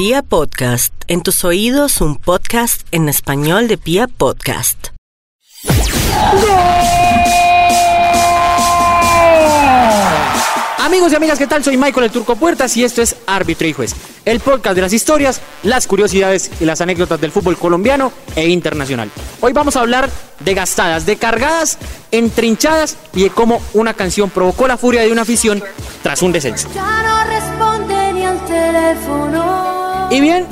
Pia Podcast, en tus oídos un podcast en español de Pia Podcast. Amigos y amigas, ¿qué tal? Soy Michael el Turco Puertas y esto es Árbitro y Juez, el podcast de las historias, las curiosidades y las anécdotas del fútbol colombiano e internacional. Hoy vamos a hablar de gastadas, de cargadas, entrinchadas y de cómo una canción provocó la furia de una afición tras un descenso. Ya no responde ni al teléfono. Y bien,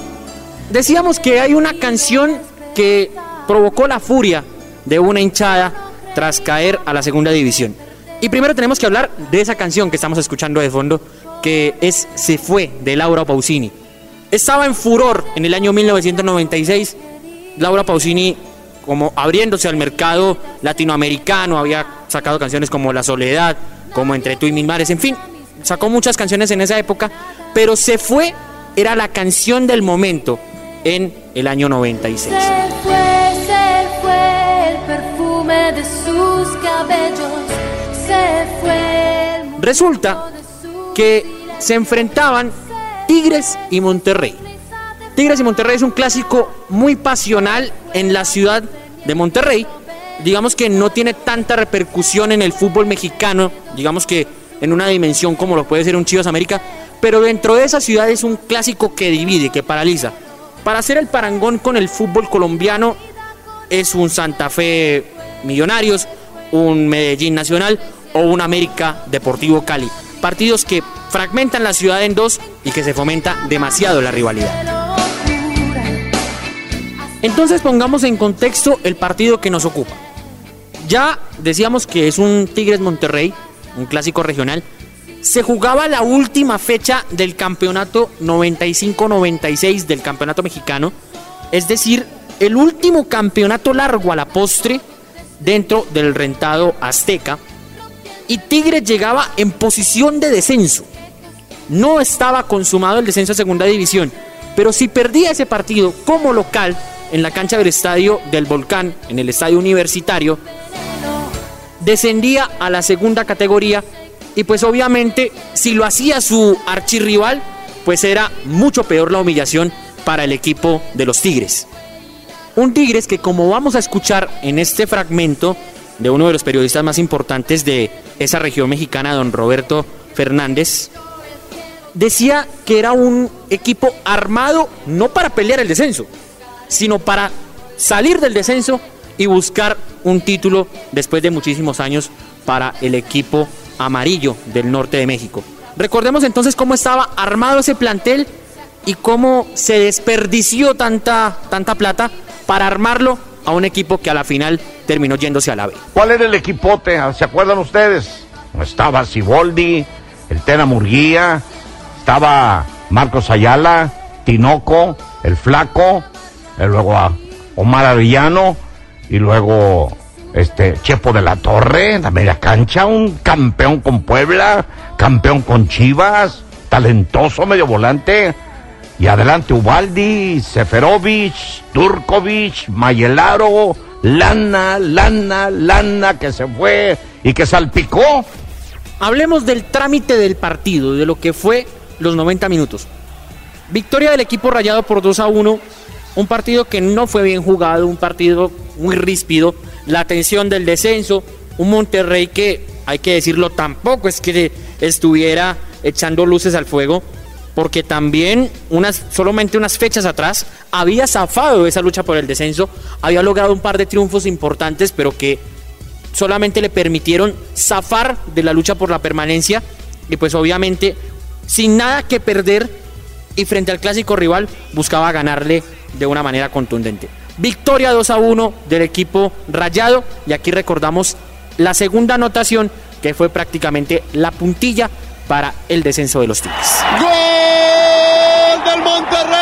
decíamos que hay una canción que provocó la furia de una hinchada tras caer a la segunda división. Y primero tenemos que hablar de esa canción que estamos escuchando de fondo, que es Se fue de Laura Pausini. Estaba en furor en el año 1996. Laura Pausini, como abriéndose al mercado latinoamericano, había sacado canciones como La Soledad, como Entre tú y mis mares, en fin, sacó muchas canciones en esa época, pero Se fue era la canción del momento en el año 96. Se fue, se fue el perfume de sus cabellos. Se fue el Resulta que se enfrentaban Tigres y Monterrey. Tigres y Monterrey es un clásico muy pasional en la ciudad de Monterrey. Digamos que no tiene tanta repercusión en el fútbol mexicano, digamos que en una dimensión como lo puede ser un Chivas América, pero dentro de esa ciudad es un clásico que divide, que paraliza. Para hacer el parangón con el fútbol colombiano es un Santa Fe Millonarios, un Medellín Nacional o un América Deportivo Cali. Partidos que fragmentan la ciudad en dos y que se fomenta demasiado la rivalidad. Entonces pongamos en contexto el partido que nos ocupa. Ya decíamos que es un Tigres Monterrey, un clásico regional. Se jugaba la última fecha del campeonato 95-96 del campeonato mexicano, es decir, el último campeonato largo a la postre dentro del rentado azteca. Y Tigres llegaba en posición de descenso. No estaba consumado el descenso a segunda división, pero si perdía ese partido como local en la cancha del estadio del Volcán, en el estadio universitario, descendía a la segunda categoría y pues obviamente si lo hacía su archirrival, pues era mucho peor la humillación para el equipo de los Tigres. Un Tigres que como vamos a escuchar en este fragmento de uno de los periodistas más importantes de esa región mexicana, don Roberto Fernández, decía que era un equipo armado no para pelear el descenso, sino para salir del descenso y buscar un título después de muchísimos años para el equipo amarillo del norte de México. Recordemos entonces cómo estaba armado ese plantel y cómo se desperdició tanta, tanta plata para armarlo a un equipo que a la final terminó yéndose a la B. ¿Cuál era el equipote? ¿Se acuerdan ustedes? Estaba Siboldi, el Tena Murguía, estaba Marcos Ayala, Tinoco, el Flaco, eh, luego a Omar Arellano y luego este Chepo de la Torre, en la media cancha, un campeón con Puebla, campeón con Chivas, talentoso medio volante. Y adelante Ubaldi, Seferovic, Turkovic, Mayelaro, Lana, Lana, Lana que se fue y que salpicó. Hablemos del trámite del partido, de lo que fue los 90 minutos. Victoria del equipo rayado por 2 a 1. Un partido que no fue bien jugado, un partido muy ríspido. La tensión del descenso. Un Monterrey que, hay que decirlo, tampoco es que estuviera echando luces al fuego. Porque también, unas, solamente unas fechas atrás, había zafado esa lucha por el descenso. Había logrado un par de triunfos importantes, pero que solamente le permitieron zafar de la lucha por la permanencia y pues obviamente sin nada que perder y frente al clásico rival buscaba ganarle de una manera contundente. Victoria 2 a 1 del equipo rayado y aquí recordamos la segunda anotación que fue prácticamente la puntilla para el descenso de los Tigres. ¡Gol del Monterrey!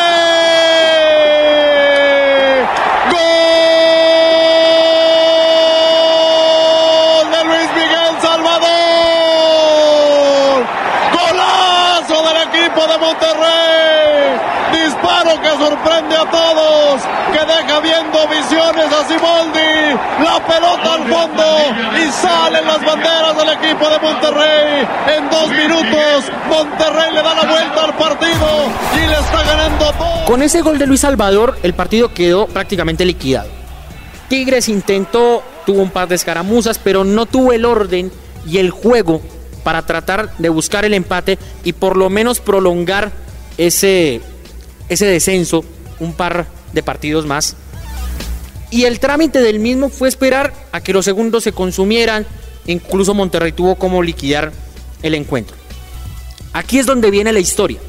¡Gol de Luis Miguel Salvador! ¡Golazo del equipo de Monterrey! Disparo que sorprende a que deja viendo visiones a Siboldi, la pelota al fondo y salen las banderas del equipo de Monterrey. En dos minutos, Monterrey le da la vuelta al partido y le está ganando dos. Con ese gol de Luis Salvador, el partido quedó prácticamente liquidado. Tigres intentó, tuvo un par de escaramuzas, pero no tuvo el orden y el juego para tratar de buscar el empate y por lo menos prolongar ese, ese descenso un par de partidos más. Y el trámite del mismo fue esperar a que los segundos se consumieran. Incluso Monterrey tuvo como liquidar el encuentro. Aquí es donde viene la historia.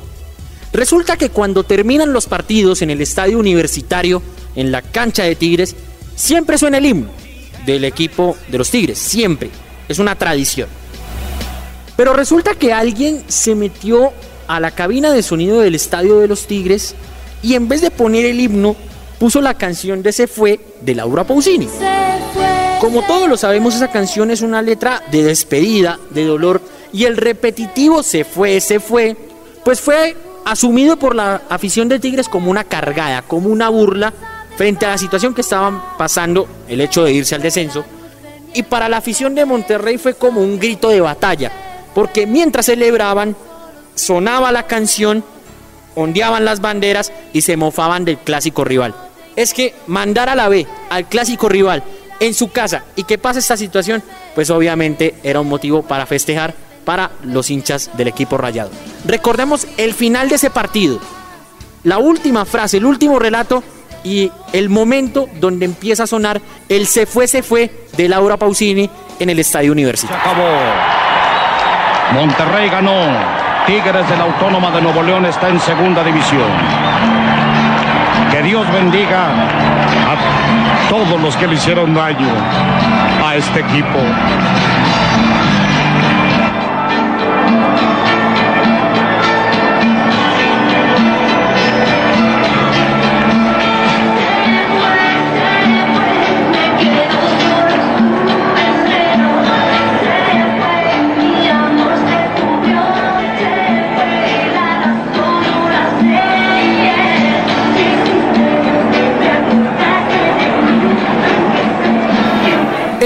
Resulta que cuando terminan los partidos en el estadio universitario, en la cancha de Tigres, siempre suena el himno del equipo de los Tigres, siempre. Es una tradición. Pero resulta que alguien se metió a la cabina de sonido del estadio de los Tigres y en vez de poner el himno, puso la canción de Se fue de Laura Pausini. Como todos lo sabemos, esa canción es una letra de despedida, de dolor, y el repetitivo Se fue, se fue, pues fue asumido por la afición de Tigres como una cargada, como una burla frente a la situación que estaban pasando, el hecho de irse al descenso, y para la afición de Monterrey fue como un grito de batalla, porque mientras celebraban, sonaba la canción, ondeaban las banderas y se mofaban del clásico rival. Es que mandar a la B al clásico rival en su casa y que pase esta situación, pues obviamente era un motivo para festejar para los hinchas del equipo rayado. Recordemos el final de ese partido, la última frase, el último relato y el momento donde empieza a sonar el se fue, se fue de Laura Pausini en el Estadio Universitario. Se acabó. Monterrey ganó. Tigres de la Autónoma de Nuevo León está en segunda división. Que Dios bendiga a todos los que le hicieron daño a este equipo.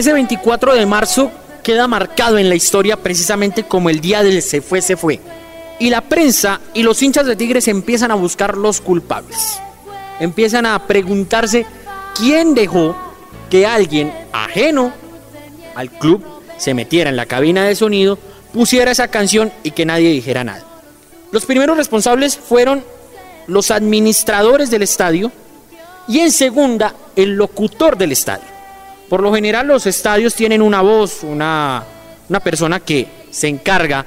Ese 24 de marzo queda marcado en la historia precisamente como el día del se fue, se fue. Y la prensa y los hinchas de Tigres empiezan a buscar los culpables. Empiezan a preguntarse quién dejó que alguien ajeno al club se metiera en la cabina de sonido, pusiera esa canción y que nadie dijera nada. Los primeros responsables fueron los administradores del estadio y en segunda el locutor del estadio. Por lo general los estadios tienen una voz, una, una persona que se encarga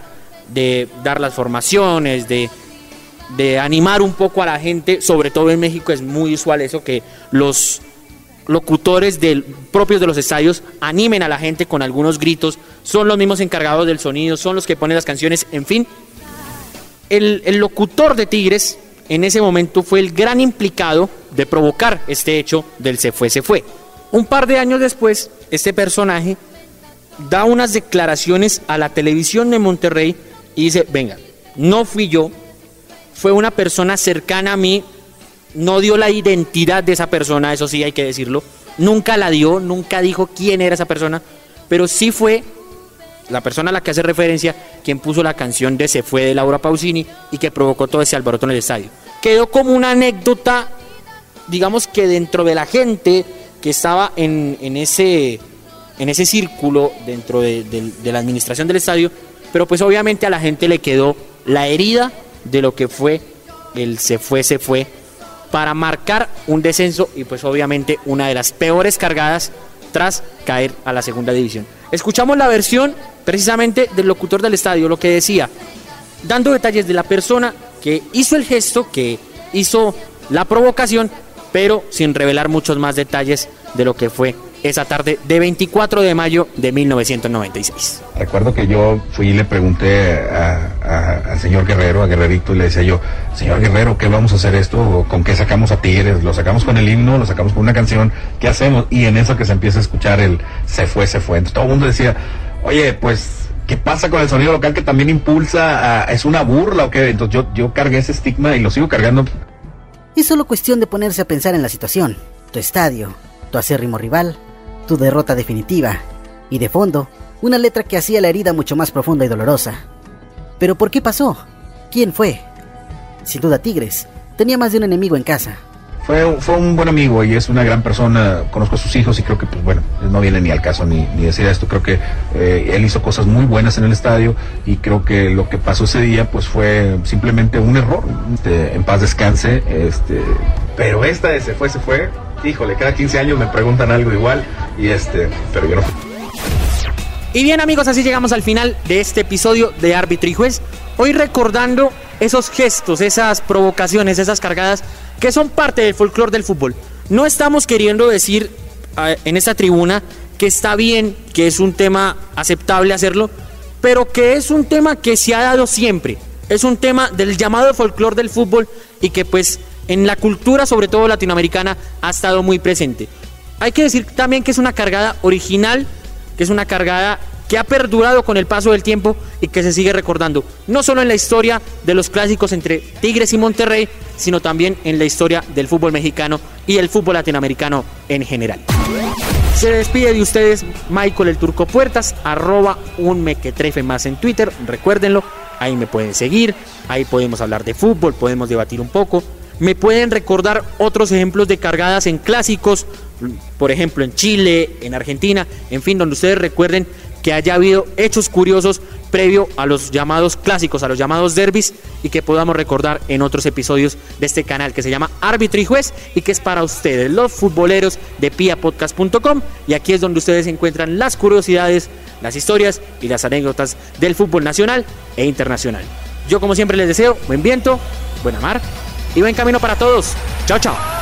de dar las formaciones, de, de animar un poco a la gente, sobre todo en México es muy usual eso que los locutores del, propios de los estadios animen a la gente con algunos gritos, son los mismos encargados del sonido, son los que ponen las canciones, en fin. El, el locutor de Tigres en ese momento fue el gran implicado de provocar este hecho del se fue, se fue. Un par de años después, este personaje da unas declaraciones a la televisión de Monterrey y dice, venga, no fui yo, fue una persona cercana a mí, no dio la identidad de esa persona, eso sí hay que decirlo, nunca la dio, nunca dijo quién era esa persona, pero sí fue la persona a la que hace referencia quien puso la canción de Se fue de Laura Pausini y que provocó todo ese alboroto en el estadio. Quedó como una anécdota, digamos que dentro de la gente que estaba en, en ese, en ese círculo dentro de, de- la administración del estadio, pero pues obviamente a la gente le quedó la herida de lo que fue el se fue, se fue, para marcar un descenso y pues obviamente una de las peores cargadas tras caer a la segunda división. Escuchamos la versión precisamente del locutor del estadio, lo que decía, dando detalles de la persona que hizo el gesto, que hizo la provocación, pero sin revelar muchos más detalles de lo que fue esa tarde de 24 de mayo de 1996. Recuerdo que yo fui y le pregunté al señor Guerrero, a Guerrerito, y le decía yo, señor Guerrero, ¿qué vamos a hacer esto? ¿Con qué sacamos a Tigres? ¿Lo sacamos con el himno? ¿Lo sacamos con una canción? ¿Qué hacemos? Y en eso que se empieza a escuchar el se fue, se fue. Entonces todo el mundo decía, oye, pues, ¿qué pasa con el sonido local que también impulsa? a- ¿Es una burla o qué? Entonces yo, yo cargué ese estigma y lo sigo cargando Es solo cuestión de ponerse a pensar en la situación, tu estadio, tu acérrimo rival, tu derrota definitiva y de fondo, Una letra que hacía la herida mucho más profunda y dolorosa. Pero ¿por qué pasó? ¿Quién fue? Sin duda Tigres. Tenía más de un enemigo en casa. Fue, fue un buen amigo y es una gran persona. Conozco a sus hijos y creo que, pues bueno, no viene ni al caso ni, ni decir esto. Creo que eh, él hizo cosas muy buenas en el estadio y creo que lo que pasó ese día, pues fue simplemente un error. Este, en paz descanse. Este, pero esta se fue, se fue. Híjole, cada 15 años me preguntan algo igual y este, pero yo no. Y bien amigos, así llegamos al final de este episodio de Árbitro y Juez. Hoy recordando esos gestos, esas provocaciones, esas cargadas que son parte del folclore del fútbol. No estamos queriendo decir en esta tribuna que está bien, que es un tema aceptable hacerlo, pero que es un tema que se ha dado siempre. Es un tema del llamado folclore del fútbol y que pues en la cultura, sobre todo latinoamericana, ha estado muy presente. Hay que decir también que es una cargada original que es una cargada que ha perdurado con el paso del tiempo y que se sigue recordando, no solo en la historia de los clásicos entre Tigres y Monterrey, sino también en la historia del fútbol mexicano y el fútbol latinoamericano en general. Se despide de ustedes Michael el Turco Puertas, arroba un mequetrefe más en Twitter, recuérdenlo, ahí me pueden seguir, ahí podemos hablar de fútbol, podemos debatir un poco, me pueden recordar otros ejemplos de cargadas en clásicos, por ejemplo en Chile, en Argentina, en fin, donde ustedes recuerden que haya habido hechos curiosos previo a los llamados clásicos, a los llamados derbis y que podamos recordar en otros episodios de este canal que se llama Árbitro y Juez y que es para ustedes, los futboleros de piapodcast.com y aquí es donde ustedes encuentran las curiosidades, las historias y las anécdotas del fútbol nacional e internacional. Yo como siempre les deseo buen viento, buena mar y buen camino para todos. Chao, chao.